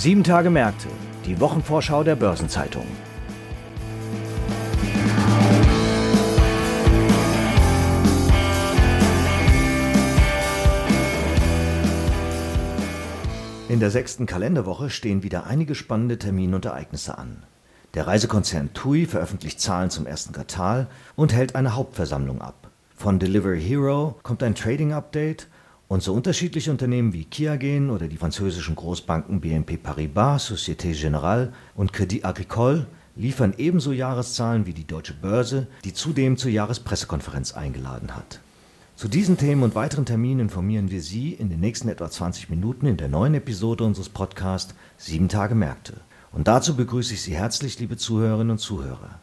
Sieben Tage Märkte, die Wochenvorschau der Börsenzeitung. In der sechsten Kalenderwoche stehen wieder einige spannende Termine und Ereignisse an. Der Reisekonzern TUI veröffentlicht Zahlen zum ersten Quartal und hält eine Hauptversammlung ab. Von Delivery Hero kommt ein Trading-Update und so unterschiedliche Unternehmen wie Kiagen oder die französischen Großbanken BNP Paribas, Société Générale und Crédit Agricole liefern ebenso Jahreszahlen wie die Deutsche Börse, die zudem zur Jahrespressekonferenz eingeladen hat. Zu diesen Themen und weiteren Terminen informieren wir Sie in den nächsten etwa 20 Minuten in der neuen Episode unseres Podcasts Sieben Tage Märkte. Und dazu begrüße ich Sie herzlich, liebe Zuhörerinnen und Zuhörer.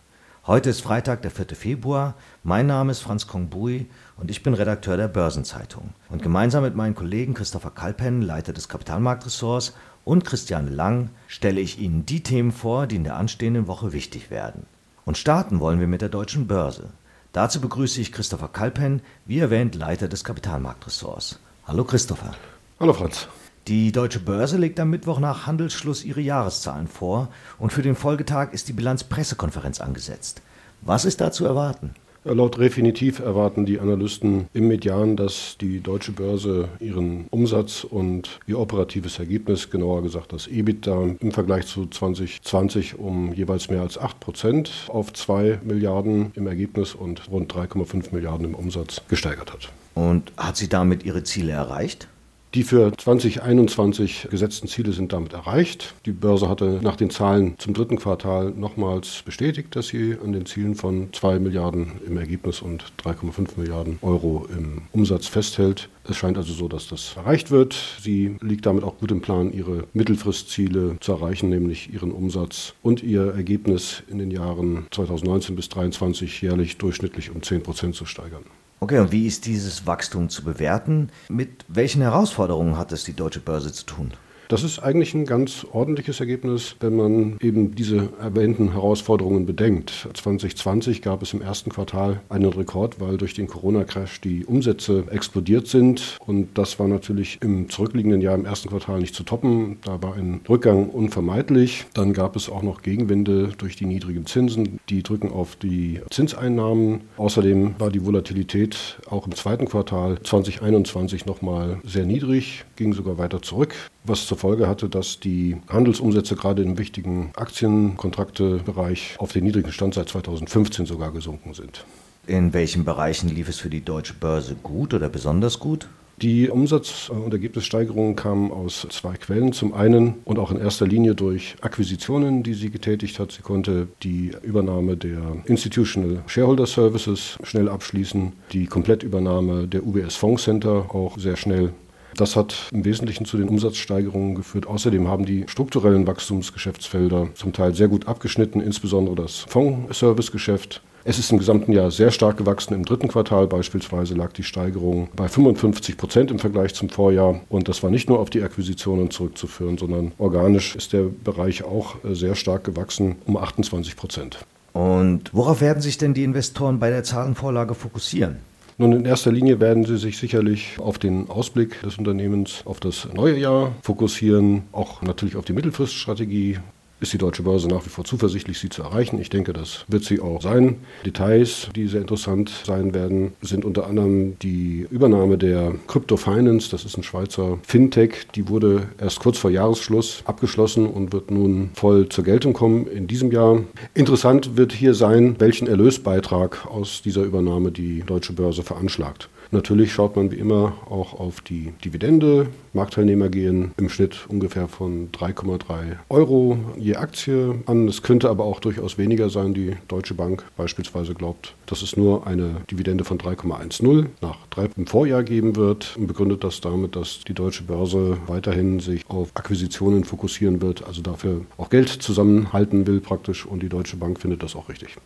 Heute ist Freitag, der 4. Februar. Mein Name ist Franz Kongbui und ich bin Redakteur der Börsenzeitung. Und gemeinsam mit meinen Kollegen Christopher Kalpen, Leiter des Kapitalmarktressorts, und Christiane Lang stelle ich Ihnen die Themen vor, die in der anstehenden Woche wichtig werden. Und starten wollen wir mit der deutschen Börse. Dazu begrüße ich Christopher Kalpen, wie erwähnt Leiter des Kapitalmarktressorts. Hallo Christopher. Hallo Franz. Die Deutsche Börse legt am Mittwoch nach Handelsschluss ihre Jahreszahlen vor und für den Folgetag ist die Bilanzpressekonferenz angesetzt. Was ist da zu erwarten? Laut Refinitiv erwarten die Analysten im Median, dass die deutsche Börse ihren Umsatz und ihr operatives Ergebnis, genauer gesagt das EBITDA, im Vergleich zu 2020 um jeweils mehr als 8 Prozent auf 2 Milliarden im Ergebnis und rund 3,5 Milliarden im Umsatz gesteigert hat. Und hat sie damit ihre Ziele erreicht? Die für 2021 gesetzten Ziele sind damit erreicht. Die Börse hatte nach den Zahlen zum dritten Quartal nochmals bestätigt, dass sie an den Zielen von 2 Milliarden im Ergebnis und 3,5 Milliarden Euro im Umsatz festhält. Es scheint also so, dass das erreicht wird. Sie liegt damit auch gut im Plan, ihre Mittelfristziele zu erreichen, nämlich ihren Umsatz und ihr Ergebnis in den Jahren 2019 bis 2023 jährlich durchschnittlich um 10 Prozent zu steigern. Okay, und wie ist dieses Wachstum zu bewerten? Mit welchen Herausforderungen hat es die deutsche Börse zu tun? Das ist eigentlich ein ganz ordentliches Ergebnis, wenn man eben diese erwähnten Herausforderungen bedenkt. 2020 gab es im ersten Quartal einen Rekord, weil durch den Corona-Crash die Umsätze explodiert sind. Und das war natürlich im zurückliegenden Jahr im ersten Quartal nicht zu toppen. Da war ein Rückgang unvermeidlich. Dann gab es auch noch Gegenwinde durch die niedrigen Zinsen. Die drücken auf die Zinseinnahmen. Außerdem war die Volatilität auch im zweiten Quartal 2021 nochmal sehr niedrig, ging sogar weiter zurück was zur Folge hatte, dass die Handelsumsätze gerade im wichtigen Aktienkontraktebereich auf den niedrigen Stand seit 2015 sogar gesunken sind. In welchen Bereichen lief es für die deutsche Börse gut oder besonders gut? Die Umsatz- und Ergebnissteigerungen kamen aus zwei Quellen. Zum einen und auch in erster Linie durch Akquisitionen, die sie getätigt hat. Sie konnte die Übernahme der Institutional Shareholder Services schnell abschließen, die Komplettübernahme der UBS Fonds Center auch sehr schnell das hat im Wesentlichen zu den Umsatzsteigerungen geführt. Außerdem haben die strukturellen Wachstumsgeschäftsfelder zum Teil sehr gut abgeschnitten, insbesondere das Fondsservicegeschäft. Es ist im gesamten Jahr sehr stark gewachsen. Im dritten Quartal beispielsweise lag die Steigerung bei 55 Prozent im Vergleich zum Vorjahr. Und das war nicht nur auf die Akquisitionen zurückzuführen, sondern organisch ist der Bereich auch äh, sehr stark gewachsen, um 28 Prozent. Und worauf werden sich denn die Investoren bei der Zahlenvorlage fokussieren? Nun, in erster Linie werden Sie sich sicherlich auf den Ausblick des Unternehmens auf das neue Jahr fokussieren, auch natürlich auf die Mittelfriststrategie ist die deutsche Börse nach wie vor zuversichtlich, sie zu erreichen. Ich denke, das wird sie auch sein. Details, die sehr interessant sein werden, sind unter anderem die Übernahme der Crypto Finance. Das ist ein Schweizer Fintech. Die wurde erst kurz vor Jahresschluss abgeschlossen und wird nun voll zur Geltung kommen in diesem Jahr. Interessant wird hier sein, welchen Erlösbeitrag aus dieser Übernahme die deutsche Börse veranschlagt. Natürlich schaut man wie immer auch auf die Dividende. Marktteilnehmer gehen im Schnitt ungefähr von 3,3 Euro je Aktie an. Es könnte aber auch durchaus weniger sein. Die Deutsche Bank beispielsweise glaubt, dass es nur eine Dividende von 3,10 nach drei im Vorjahr geben wird und begründet das damit, dass die deutsche Börse weiterhin sich auf Akquisitionen fokussieren wird, also dafür auch Geld zusammenhalten will praktisch und die Deutsche Bank findet das auch richtig.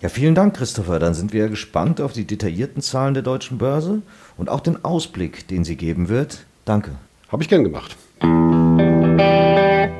Ja, vielen Dank, Christopher. Dann sind wir gespannt auf die detaillierten Zahlen der deutschen Börse und auch den Ausblick, den sie geben wird. Danke. Habe ich gern gemacht.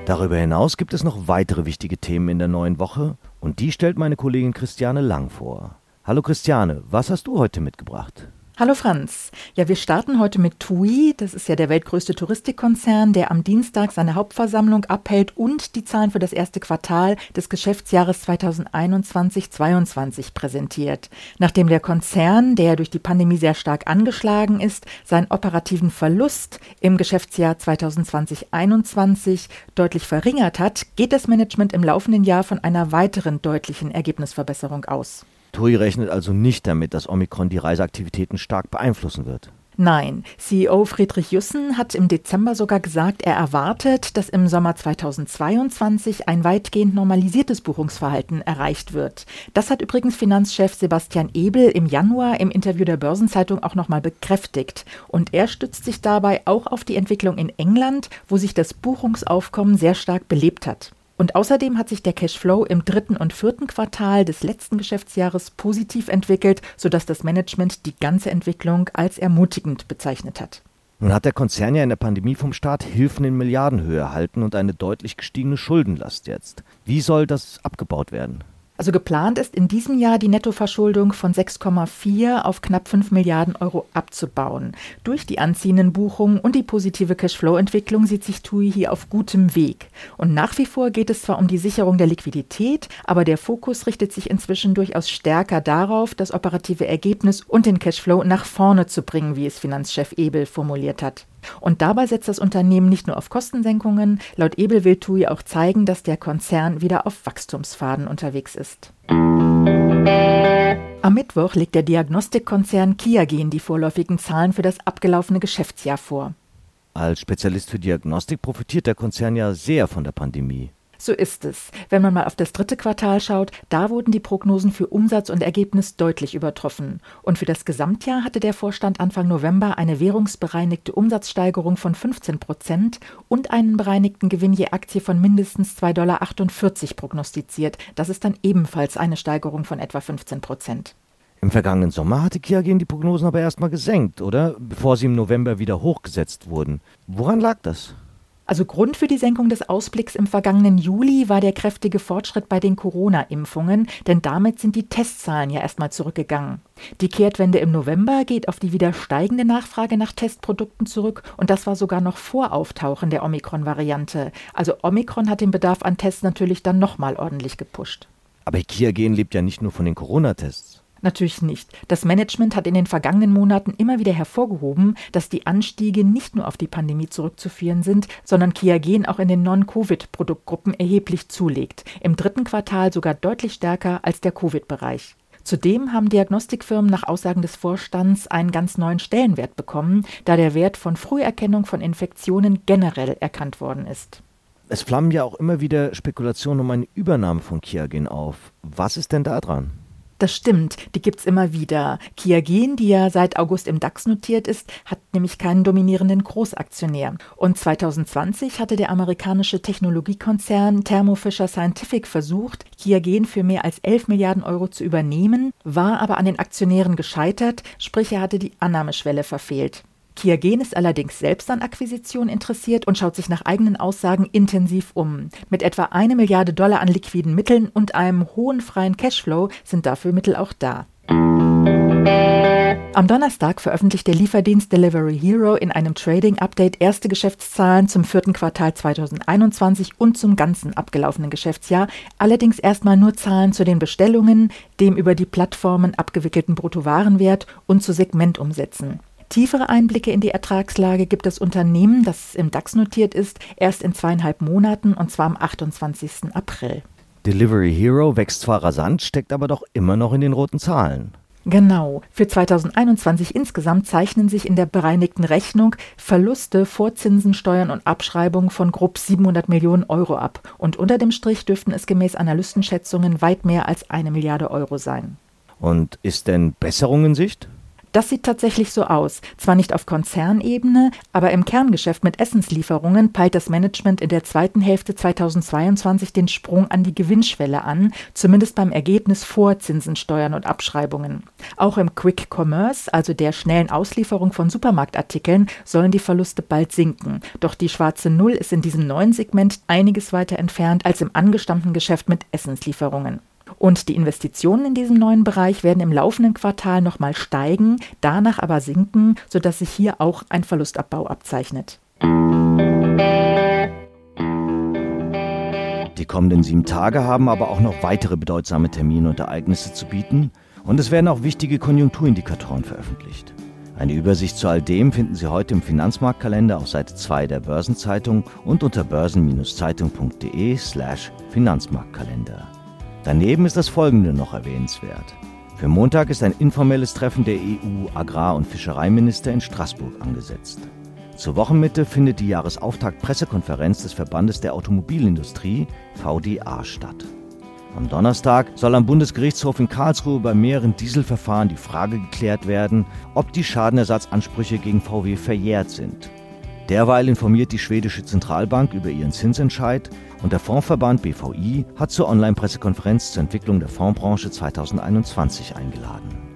Darüber hinaus gibt es noch weitere wichtige Themen in der neuen Woche und die stellt meine Kollegin Christiane Lang vor. Hallo Christiane, was hast du heute mitgebracht? Hallo Franz. Ja, wir starten heute mit TUI. Das ist ja der weltgrößte Touristikkonzern, der am Dienstag seine Hauptversammlung abhält und die Zahlen für das erste Quartal des Geschäftsjahres 2021-22 präsentiert. Nachdem der Konzern, der durch die Pandemie sehr stark angeschlagen ist, seinen operativen Verlust im Geschäftsjahr 2020-21 deutlich verringert hat, geht das Management im laufenden Jahr von einer weiteren deutlichen Ergebnisverbesserung aus. TUI rechnet also nicht damit, dass Omikron die Reiseaktivitäten stark beeinflussen wird. Nein, CEO Friedrich Jussen hat im Dezember sogar gesagt, er erwartet, dass im Sommer 2022 ein weitgehend normalisiertes Buchungsverhalten erreicht wird. Das hat übrigens Finanzchef Sebastian Ebel im Januar im Interview der Börsenzeitung auch nochmal bekräftigt. Und er stützt sich dabei auch auf die Entwicklung in England, wo sich das Buchungsaufkommen sehr stark belebt hat. Und außerdem hat sich der Cashflow im dritten und vierten Quartal des letzten Geschäftsjahres positiv entwickelt, sodass das Management die ganze Entwicklung als ermutigend bezeichnet hat. Nun hat der Konzern ja in der Pandemie vom Staat Hilfen in Milliardenhöhe erhalten und eine deutlich gestiegene Schuldenlast jetzt. Wie soll das abgebaut werden? Also geplant ist in diesem Jahr die Nettoverschuldung von 6,4 auf knapp 5 Milliarden Euro abzubauen. Durch die anziehenden Buchungen und die positive Cashflow-Entwicklung sieht sich TUI hier auf gutem Weg. Und nach wie vor geht es zwar um die Sicherung der Liquidität, aber der Fokus richtet sich inzwischen durchaus stärker darauf, das operative Ergebnis und den Cashflow nach vorne zu bringen, wie es Finanzchef Ebel formuliert hat. Und dabei setzt das Unternehmen nicht nur auf Kostensenkungen, laut Ebel will TUI auch zeigen, dass der Konzern wieder auf Wachstumsfaden unterwegs ist. Am Mittwoch legt der Diagnostikkonzern Kiagen die vorläufigen Zahlen für das abgelaufene Geschäftsjahr vor. Als Spezialist für Diagnostik profitiert der Konzern ja sehr von der Pandemie. So ist es. Wenn man mal auf das dritte Quartal schaut, da wurden die Prognosen für Umsatz und Ergebnis deutlich übertroffen. Und für das Gesamtjahr hatte der Vorstand Anfang November eine währungsbereinigte Umsatzsteigerung von 15 Prozent und einen bereinigten Gewinn je Aktie von mindestens 2,48 Dollar prognostiziert. Das ist dann ebenfalls eine Steigerung von etwa 15 Prozent. Im vergangenen Sommer hatte Kiagen die Prognosen aber erstmal gesenkt, oder? Bevor sie im November wieder hochgesetzt wurden. Woran lag das? Also Grund für die Senkung des Ausblicks im vergangenen Juli war der kräftige Fortschritt bei den Corona-Impfungen, denn damit sind die Testzahlen ja erstmal zurückgegangen. Die Kehrtwende im November geht auf die wieder steigende Nachfrage nach Testprodukten zurück und das war sogar noch vor Auftauchen der Omikron-Variante. Also Omikron hat den Bedarf an Tests natürlich dann nochmal ordentlich gepusht. Aber Kiagen lebt ja nicht nur von den Corona-Tests. Natürlich nicht. Das Management hat in den vergangenen Monaten immer wieder hervorgehoben, dass die Anstiege nicht nur auf die Pandemie zurückzuführen sind, sondern Kiagen auch in den Non-Covid-Produktgruppen erheblich zulegt. Im dritten Quartal sogar deutlich stärker als der Covid-Bereich. Zudem haben Diagnostikfirmen nach Aussagen des Vorstands einen ganz neuen Stellenwert bekommen, da der Wert von Früherkennung von Infektionen generell erkannt worden ist. Es flammen ja auch immer wieder Spekulationen um eine Übernahme von Kiagen auf. Was ist denn da dran? Das stimmt, die gibt's immer wieder. Kiagen, die ja seit August im DAX notiert ist, hat nämlich keinen dominierenden Großaktionär. Und 2020 hatte der amerikanische Technologiekonzern Thermo Fisher Scientific versucht, Kiagen für mehr als 11 Milliarden Euro zu übernehmen, war aber an den Aktionären gescheitert, sprich er hatte die Annahmeschwelle verfehlt. Kiagen ist allerdings selbst an Akquisition interessiert und schaut sich nach eigenen Aussagen intensiv um. Mit etwa eine Milliarde Dollar an liquiden Mitteln und einem hohen freien Cashflow sind dafür Mittel auch da. Am Donnerstag veröffentlicht der Lieferdienst Delivery Hero in einem Trading Update erste Geschäftszahlen zum vierten Quartal 2021 und zum ganzen abgelaufenen Geschäftsjahr, allerdings erstmal nur Zahlen zu den Bestellungen, dem über die Plattformen abgewickelten Bruttowarenwert und zu Segmentumsätzen. Tiefere Einblicke in die Ertragslage gibt das Unternehmen, das im DAX notiert ist, erst in zweieinhalb Monaten und zwar am 28. April. Delivery Hero wächst zwar rasant, steckt aber doch immer noch in den roten Zahlen. Genau. Für 2021 insgesamt zeichnen sich in der bereinigten Rechnung Verluste vor Zinsen, Steuern und Abschreibungen von grob 700 Millionen Euro ab. Und unter dem Strich dürften es gemäß Analystenschätzungen weit mehr als eine Milliarde Euro sein. Und ist denn Besserung in Sicht? Das sieht tatsächlich so aus. Zwar nicht auf Konzernebene, aber im Kerngeschäft mit Essenslieferungen peilt das Management in der zweiten Hälfte 2022 den Sprung an die Gewinnschwelle an, zumindest beim Ergebnis vor Zinsen, Steuern und Abschreibungen. Auch im Quick Commerce, also der schnellen Auslieferung von Supermarktartikeln, sollen die Verluste bald sinken. Doch die schwarze Null ist in diesem neuen Segment einiges weiter entfernt als im angestammten Geschäft mit Essenslieferungen. Und die Investitionen in diesem neuen Bereich werden im laufenden Quartal nochmal steigen, danach aber sinken, sodass sich hier auch ein Verlustabbau abzeichnet. Die kommenden sieben Tage haben aber auch noch weitere bedeutsame Termine und Ereignisse zu bieten und es werden auch wichtige Konjunkturindikatoren veröffentlicht. Eine Übersicht zu all dem finden Sie heute im Finanzmarktkalender auf Seite 2 der Börsenzeitung und unter börsen-zeitung.de slash Finanzmarktkalender. Daneben ist das folgende noch erwähnenswert. Für Montag ist ein informelles Treffen der EU-Agrar- und Fischereiminister in Straßburg angesetzt. Zur Wochenmitte findet die Jahresauftakt-Pressekonferenz des Verbandes der Automobilindustrie VDA statt. Am Donnerstag soll am Bundesgerichtshof in Karlsruhe bei mehreren Dieselverfahren die Frage geklärt werden, ob die Schadenersatzansprüche gegen VW verjährt sind. Derweil informiert die schwedische Zentralbank über ihren Zinsentscheid und der Fondsverband BVI hat zur Online-Pressekonferenz zur Entwicklung der Fondsbranche 2021 eingeladen.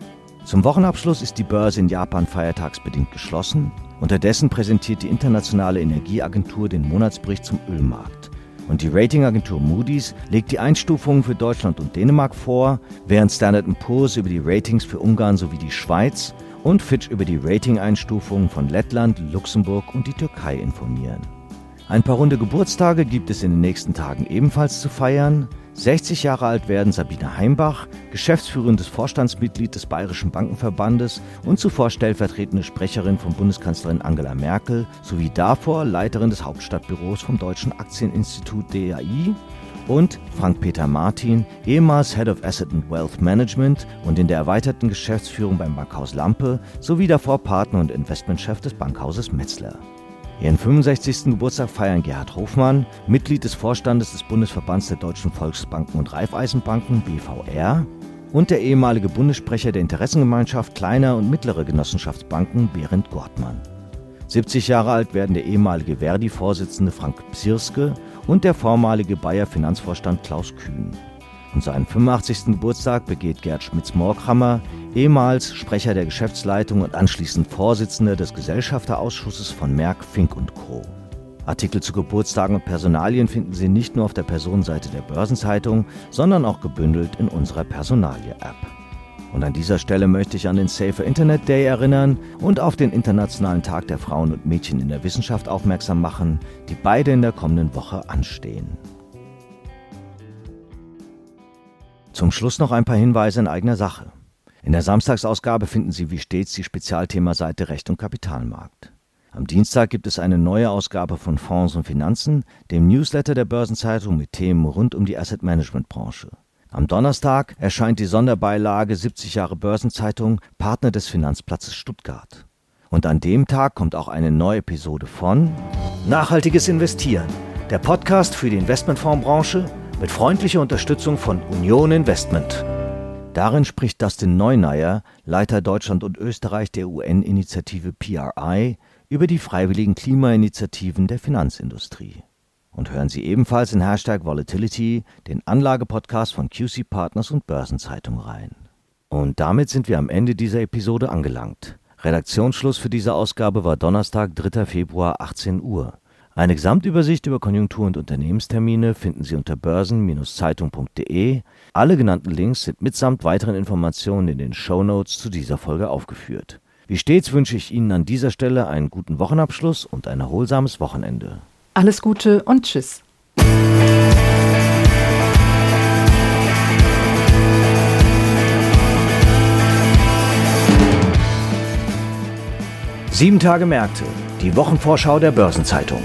Zum Wochenabschluss ist die Börse in Japan feiertagsbedingt geschlossen. Unterdessen präsentiert die Internationale Energieagentur den Monatsbericht zum Ölmarkt. Und die Ratingagentur Moody's legt die Einstufungen für Deutschland und Dänemark vor, während Standard Poor's über die Ratings für Ungarn sowie die Schweiz und Fitch über die Rating-Einstufungen von Lettland, Luxemburg und die Türkei informieren. Ein paar runde Geburtstage gibt es in den nächsten Tagen ebenfalls zu feiern. 60 Jahre alt werden Sabine Heimbach, geschäftsführendes Vorstandsmitglied des Bayerischen Bankenverbandes und zuvor stellvertretende Sprecherin von Bundeskanzlerin Angela Merkel sowie davor Leiterin des Hauptstadtbüros vom Deutschen Aktieninstitut DAI und Frank-Peter Martin, ehemals Head of Asset and Wealth Management und in der erweiterten Geschäftsführung beim Bankhaus Lampe sowie davor Partner und Investmentchef des Bankhauses Metzler. Ihren 65. Geburtstag feiern Gerhard Hofmann, Mitglied des Vorstandes des Bundesverbands der Deutschen Volksbanken und Raiffeisenbanken BVR und der ehemalige Bundessprecher der Interessengemeinschaft kleiner und mittlerer Genossenschaftsbanken Berend Gortmann. 70 Jahre alt werden der ehemalige Verdi-Vorsitzende Frank Psirske und der vormalige Bayer-Finanzvorstand Klaus Kühn. Und seinen 85. Geburtstag begeht Gerd Schmitz-Morkhammer, ehemals Sprecher der Geschäftsleitung und anschließend Vorsitzender des Gesellschafterausschusses von Merck, Fink Co. Artikel zu Geburtstagen und Personalien finden Sie nicht nur auf der Personenseite der Börsenzeitung, sondern auch gebündelt in unserer Personalie-App. Und an dieser Stelle möchte ich an den Safer Internet Day erinnern und auf den Internationalen Tag der Frauen und Mädchen in der Wissenschaft aufmerksam machen, die beide in der kommenden Woche anstehen. Zum Schluss noch ein paar Hinweise in eigener Sache. In der Samstagsausgabe finden Sie wie stets die Spezialthemaseite Recht und Kapitalmarkt. Am Dienstag gibt es eine neue Ausgabe von Fonds und Finanzen, dem Newsletter der Börsenzeitung mit Themen rund um die Asset Management Branche. Am Donnerstag erscheint die Sonderbeilage 70 Jahre Börsenzeitung Partner des Finanzplatzes Stuttgart. Und an dem Tag kommt auch eine neue Episode von Nachhaltiges Investieren, der Podcast für die Investmentfondsbranche mit freundlicher Unterstützung von Union Investment. Darin spricht Dustin Neunayer, Leiter Deutschland und Österreich der UN-Initiative PRI, über die freiwilligen Klimainitiativen der Finanzindustrie. Und hören Sie ebenfalls in Hashtag Volatility den Anlagepodcast von QC Partners und Börsenzeitung rein. Und damit sind wir am Ende dieser Episode angelangt. Redaktionsschluss für diese Ausgabe war Donnerstag, 3. Februar, 18 Uhr. Eine Gesamtübersicht über Konjunktur- und Unternehmenstermine finden Sie unter börsen-zeitung.de. Alle genannten Links sind mitsamt weiteren Informationen in den Show Notes zu dieser Folge aufgeführt. Wie stets wünsche ich Ihnen an dieser Stelle einen guten Wochenabschluss und ein erholsames Wochenende. Alles Gute und Tschüss. Sieben Tage Märkte, die Wochenvorschau der Börsenzeitung.